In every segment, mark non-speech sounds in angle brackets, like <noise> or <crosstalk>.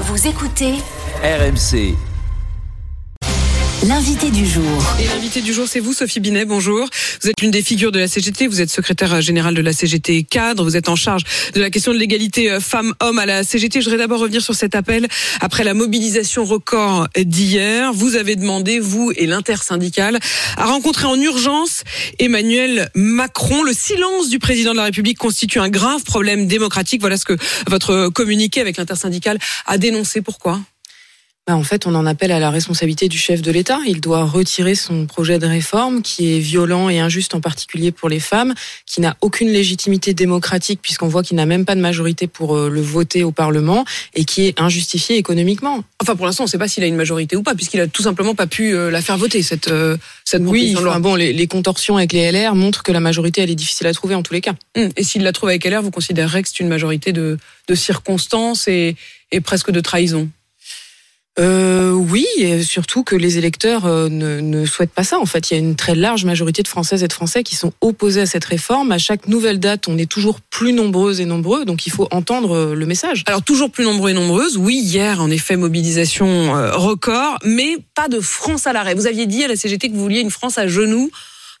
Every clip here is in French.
Vous écoutez RMC. L'invité du jour. Et l'invité du jour, c'est vous, Sophie Binet. Bonjour. Vous êtes l'une des figures de la CGT. Vous êtes secrétaire générale de la CGT cadre. Vous êtes en charge de la question de l'égalité euh, femmes-hommes à la CGT. Je voudrais d'abord revenir sur cet appel après la mobilisation record d'hier. Vous avez demandé, vous et l'intersyndicale, à rencontrer en urgence Emmanuel Macron. Le silence du président de la République constitue un grave problème démocratique. Voilà ce que votre communiqué avec l'intersyndicale a dénoncé. Pourquoi? Bah, en fait, on en appelle à la responsabilité du chef de l'État. Il doit retirer son projet de réforme qui est violent et injuste en particulier pour les femmes, qui n'a aucune légitimité démocratique puisqu'on voit qu'il n'a même pas de majorité pour euh, le voter au Parlement et qui est injustifié économiquement. Enfin, pour l'instant, on ne sait pas s'il a une majorité ou pas, puisqu'il a tout simplement pas pu euh, la faire voter cette euh, cette Oui, de loi. enfin bon, les, les contorsions avec les LR montrent que la majorité, elle est difficile à trouver en tous les cas. Hum, Et s'il la trouve avec LR, vous considérerez que c'est une majorité de, de circonstances et, et presque de trahison Euh, oui, et surtout que les électeurs euh, ne, souhaitent pas ça. En fait, il y a une très large majorité de Françaises et de Français qui sont opposés à cette réforme. À chaque nouvelle date, on est toujours plus nombreuses et nombreux, donc il faut entendre euh, le message. Alors toujours plus nombreux et nombreuses. Oui, hier, en effet, mobilisation euh, record, mais pas de France à l'arrêt. Vous aviez dit à la CGT que vous vouliez une France à genoux.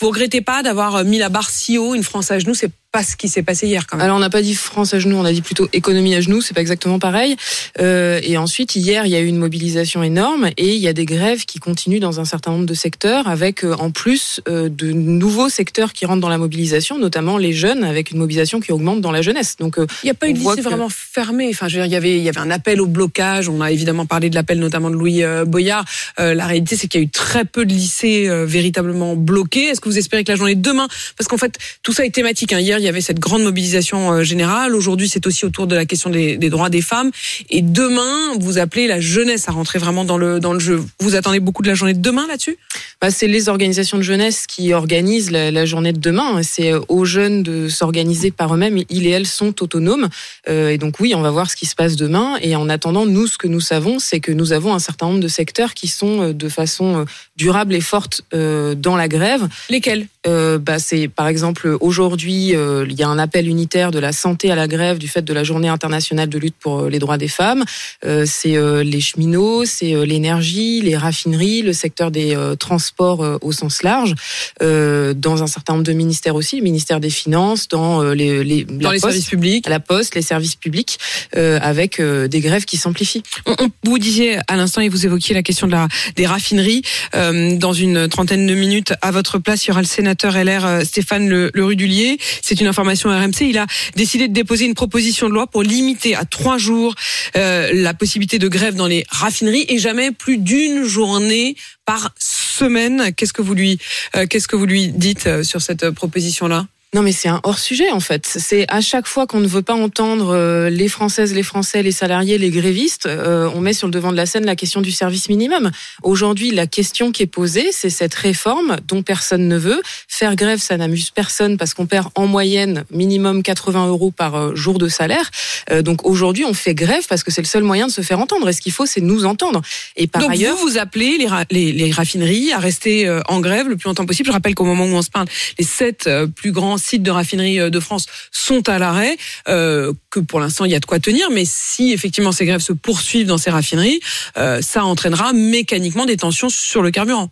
Vous regrettez pas d'avoir mis la barre si haut, une France à genoux? C'est pas ce qui s'est passé hier quand même. Alors on n'a pas dit France à genoux, on a dit plutôt économie à genoux, c'est pas exactement pareil. Euh, et ensuite hier il y a eu une mobilisation énorme et il y a des grèves qui continuent dans un certain nombre de secteurs, avec euh, en plus euh, de nouveaux secteurs qui rentrent dans la mobilisation, notamment les jeunes, avec une mobilisation qui augmente dans la jeunesse. Donc euh, Il n'y a pas eu de lycée que- vraiment fermé. Enfin, je veux dire, il y avait, il y avait un appel au blocage. On a évidemment parlé de l'appel notamment de Louis euh, Boyard. Euh, la réalité, c'est qu'il y a eu très peu de lycées euh, véritablement bloqués. Est-ce que vous espérez que la journée de demain, parce qu'en fait, tout ça est thématique. hein. Hier, il y avait cette grande mobilisation euh, générale. Aujourd'hui, c'est aussi autour de la question des, des droits des femmes. Et demain, vous appelez la jeunesse à rentrer vraiment dans le dans le jeu. Vous attendez beaucoup de la journée de demain là-dessus? Bah, c'est les organisations de jeunesse qui organisent la, la journée de demain. C'est euh, aux jeunes de s'organiser par eux-mêmes. Ils et elles sont autonomes. Euh, et donc oui, on va voir ce qui se passe demain. Et en attendant, nous, ce que nous savons, c'est que nous avons un certain nombre de secteurs qui sont de façon durable et forte euh, dans la grève. Lesquels? Euh, bah, c'est par exemple aujourd'hui, euh, il y a un appel unitaire de la santé à la grève du fait de la Journée internationale de lutte pour euh, les droits des femmes. Euh, c'est euh, les cheminots, c'est l'énergie, les raffineries, le secteur des transports au sens large, dans un certain nombre de ministères aussi, le ministère des Finances, dans les, les, dans la les Poste, services publics la Poste, les services publics, avec des grèves qui s'amplifient. On, on- vous disiez à l'instant et vous évoquiez la question de la des raffineries. Dans une trentaine de minutes, à votre place, il y aura le sénateur LR Stéphane Le, Le Rudulier. C'est une information RMC. Il a décidé de déposer une proposition de loi pour limiter à trois jours euh, la possibilité de grève dans les raffineries et jamais plus d'une journée par semaine. Qu'est-ce que vous lui euh, qu'est-ce que vous lui dites euh, sur cette proposition là Non, mais c'est un hors sujet en fait. C'est à chaque fois qu'on ne veut pas entendre euh, les Françaises, les Français, les salariés, les grévistes, euh, on met sur le devant de la scène la question du service minimum. Aujourd'hui, la question qui est posée, c'est cette réforme dont personne ne veut. Faire grève, ça n'amuse personne parce qu'on perd en moyenne minimum 80 euros par euh, jour de salaire. Euh, donc aujourd'hui, on fait grève parce que c'est le seul moyen de se faire entendre. Et ce qu'il faut, c'est nous entendre. Et par Donc ailleurs, vous, vous appelez les, ra- les, les raffineries à rester en grève le plus longtemps possible. Je rappelle qu'au moment où on se parle, les sept plus grands sites de raffinerie euh, de France sont à l'arrêt, euh, que pour l'instant il y a de quoi tenir, mais si effectivement ces grèves se poursuivent dans ces raffineries, euh, ça entraînera mécaniquement des tensions sur le carburant.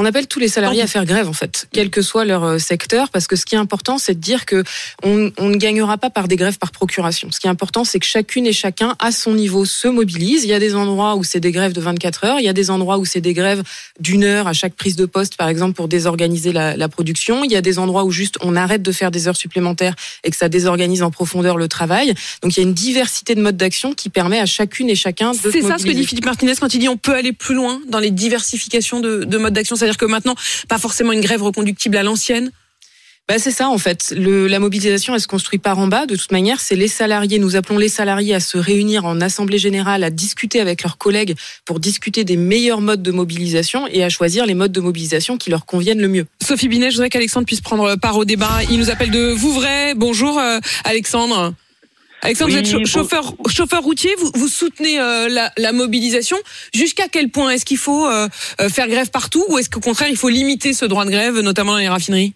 On appelle tous les salariés à faire grève en fait, quel que soit leur euh, secteur, parce que ce qui est important, c'est de dire que on, on ne gagnera pas par des grèves par procuration. Ce qui est important, c'est que chacune et chacun, à son niveau, se mobilise. Il y a des endroits où c'est des grèves de 24 heures, il y a des endroits où c'est des grèves d'une heure à chaque prise de poste, par exemple, pour désorganiser la, la production. Il y a des endroits où juste on arrête de faire des heures supplémentaires et que ça désorganise en profondeur le travail. Donc il y a une diversité de modes d'action qui permet à chacune et chacun de C'est ça ce que dit Philippe Martinez quand il dit on peut aller plus loin dans les diversifications de, de modes d'action, c'est-à-dire que maintenant pas forcément une grève reconductible à l'ancienne. bah, c'est ça en fait. Le, la mobilisation, elle se construit par en bas. De toute manière, c'est les salariés. Nous appelons les salariés à se réunir en assemblée générale, à discuter avec leurs collègues pour discuter des meilleurs modes de mobilisation et à choisir les modes de mobilisation qui leur conviennent le mieux. Sophie Binet, je voudrais qu'Alexandre puisse prendre part au débat. Il nous appelle de Vouvray. Bonjour euh, Alexandre. Alexandre, vous êtes chauffeur, chauffeur routier, vous, vous soutenez euh, la, la, mobilisation. Jusqu'à quel point est-ce qu'il faut euh, faire grève partout ou est-ce qu'au contraire il faut limiter ce droit de grève, notamment dans les raffineries?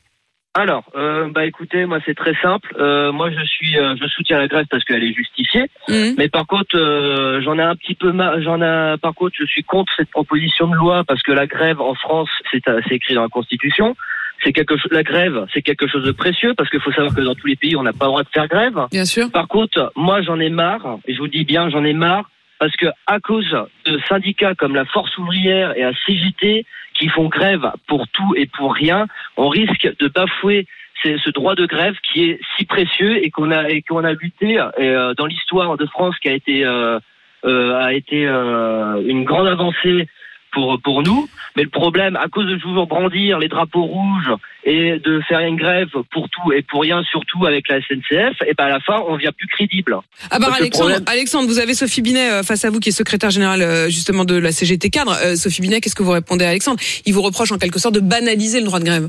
Alors, euh, bah écoutez, moi c'est très simple. Euh, moi je suis, euh, je soutiens la grève parce qu'elle est justifiée. Mhm. Mais par contre, euh, j'en ai un petit peu, j'en ai, par contre, je suis contre cette proposition de loi parce que la grève en France, c'est écrit dans la Constitution. C'est quelque chose, la grève, c'est quelque chose de précieux parce qu'il faut savoir que dans tous les pays, on n'a pas le droit de faire grève. Bien sûr. Par contre, moi j'en ai marre, et je vous dis bien, j'en ai marre parce que à cause de syndicats comme la Force ouvrière et la CGT qui font grève pour tout et pour rien, on risque de bafouer ce droit de grève qui est si précieux et qu'on a et qu'on a lutté euh, dans l'histoire de France qui a été euh, euh, a été une grande avancée pour, pour nous. Mais le problème, à cause de toujours brandir les drapeaux rouges et de faire une grève pour tout et pour rien, surtout avec la SNCF, et ben à la fin, on vient plus crédible. Ah bah Alexandre, Alexandre, vous avez Sophie Binet euh, face à vous qui est secrétaire générale euh, justement de la CGT cadre. Euh, Sophie Binet, qu'est-ce que vous répondez à Alexandre? Il vous reproche en quelque sorte de banaliser le droit de grève.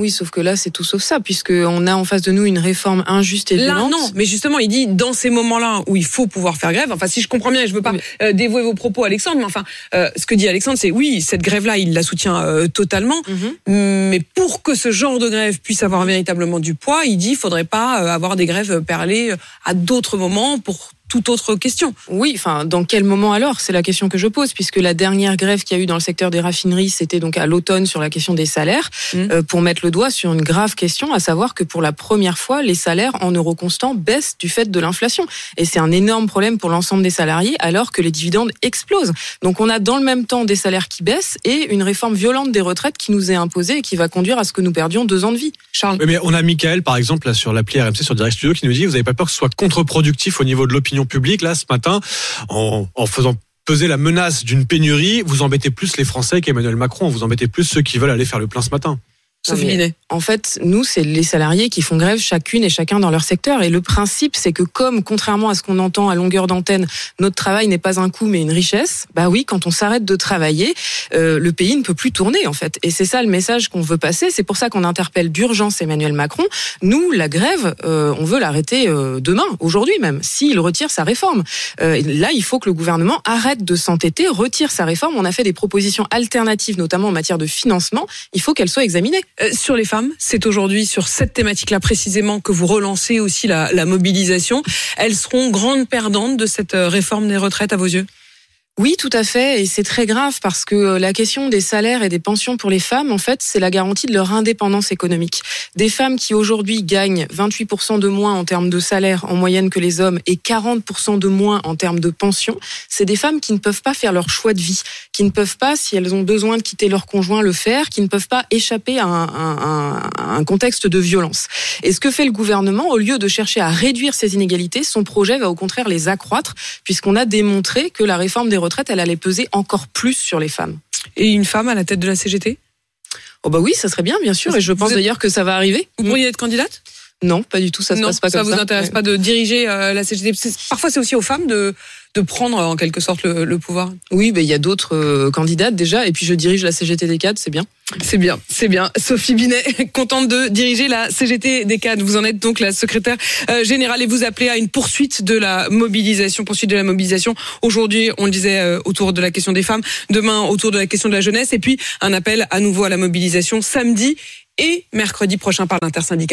Oui, sauf que là, c'est tout sauf ça, puisqu'on a en face de nous une réforme injuste et violente. Là, non, mais justement, il dit dans ces moments-là où il faut pouvoir faire grève. Enfin, si je comprends bien, je veux pas euh, dévouer vos propos, Alexandre, mais enfin, euh, ce que dit Alexandre, c'est oui, cette grève-là, il la soutient euh, totalement. Mhm. Mais pour que ce genre de grève puisse avoir véritablement du poids, il dit, il faudrait pas avoir des grèves perlées à d'autres moments pour toute autre question. Oui, enfin, dans quel moment alors? C'est la question que je pose, puisque la dernière grève qu'il y a eu dans le secteur des raffineries, c'était donc à l'automne sur la question des salaires, mmh. euh, pour mettre le doigt sur une grave question, à savoir que pour la première fois, les salaires en euros constants baissent du fait de l'inflation. Et c'est un énorme problème pour l'ensemble des salariés, alors que les dividendes explosent. Donc on a dans le même temps des salaires qui baissent et une réforme violente des retraites qui nous est imposée et qui va conduire à ce que nous perdions deux ans de vie. Charles. Mais on a Michael, par exemple, là, sur l'appli RMC, sur Direct Studio, qui nous dit, vous n'avez pas peur que ce soit contre-productif au niveau de l'opinion publique, là, ce matin, en, en faisant peser la menace d'une pénurie, vous embêtez plus les Français qu'Emmanuel Macron, vous embêtez plus ceux qui veulent aller faire le plein ce matin. En fait, nous, c'est les salariés qui font grève chacune et chacun dans leur secteur. Et le principe, c'est que comme, contrairement à ce qu'on entend à longueur d'antenne, notre travail n'est pas un coût mais une richesse, bah oui, quand on s'arrête de travailler, euh, le pays ne peut plus tourner, en fait. Et c'est ça le message qu'on veut passer. C'est pour ça qu'on interpelle d'urgence Emmanuel Macron. Nous, la grève, euh, on veut l'arrêter euh, demain, aujourd'hui même, s'il retire sa réforme. là, il faut que le gouvernement arrête de s'entêter, retire sa réforme. On a fait des propositions alternatives, notamment en matière de financement. Il faut qu'elles soient examinées. Euh, sur les c'est aujourd'hui sur cette thématique-là précisément que vous relancez aussi la, la mobilisation. Elles seront grandes perdantes de cette euh, réforme des retraites à vos yeux? Oui, tout à fait, et c'est très grave parce que euh, la question des salaires et des pensions pour les femmes, en fait, c'est la garantie de leur indépendance économique. Des femmes qui aujourd'hui gagnent 28% de moins en termes de salaire en moyenne que les hommes et 40% de moins en termes de pension, c'est des femmes qui ne peuvent pas faire leur choix de vie, qui ne peuvent pas, si elles ont besoin de quitter leur conjoint, le faire, qui ne peuvent pas échapper à un, contexte de violence. Et ce que fait le gouvernement, au lieu de chercher à réduire ces inégalités, son projet va au contraire les accroître, puisqu'on a démontré que la réforme des retraite, elle allait peser encore plus sur les femmes. Et une femme à la tête de la CGT Oh bah oui, ça serait bien, bien sûr, et je pense d'ailleurs que ça va arriver. Vous pourriez être candidate? Non, pas du tout. Ça se passe pas ça comme ça. Ça vous intéresse pas de diriger euh, la CGT Parfois, c'est aussi aux femmes de de prendre en quelque sorte le, pouvoir. Oui, mais il y a d'autres euh, candidates déjà. Et puis je dirige la CGT des cadres, c'est bien. C'est bien, c'est bien. Sophie Binet, <laughs> contente de diriger la CGT des cadres. Vous en êtes donc la secrétaire euh, générale et vous appelez à une poursuite de la mobilisation, poursuite de la mobilisation. Aujourd'hui, on le disait autour de la question des femmes, demain autour de la question de la jeunesse, et puis un appel à nouveau à la mobilisation samedi et mercredi prochain par l'intersyndical.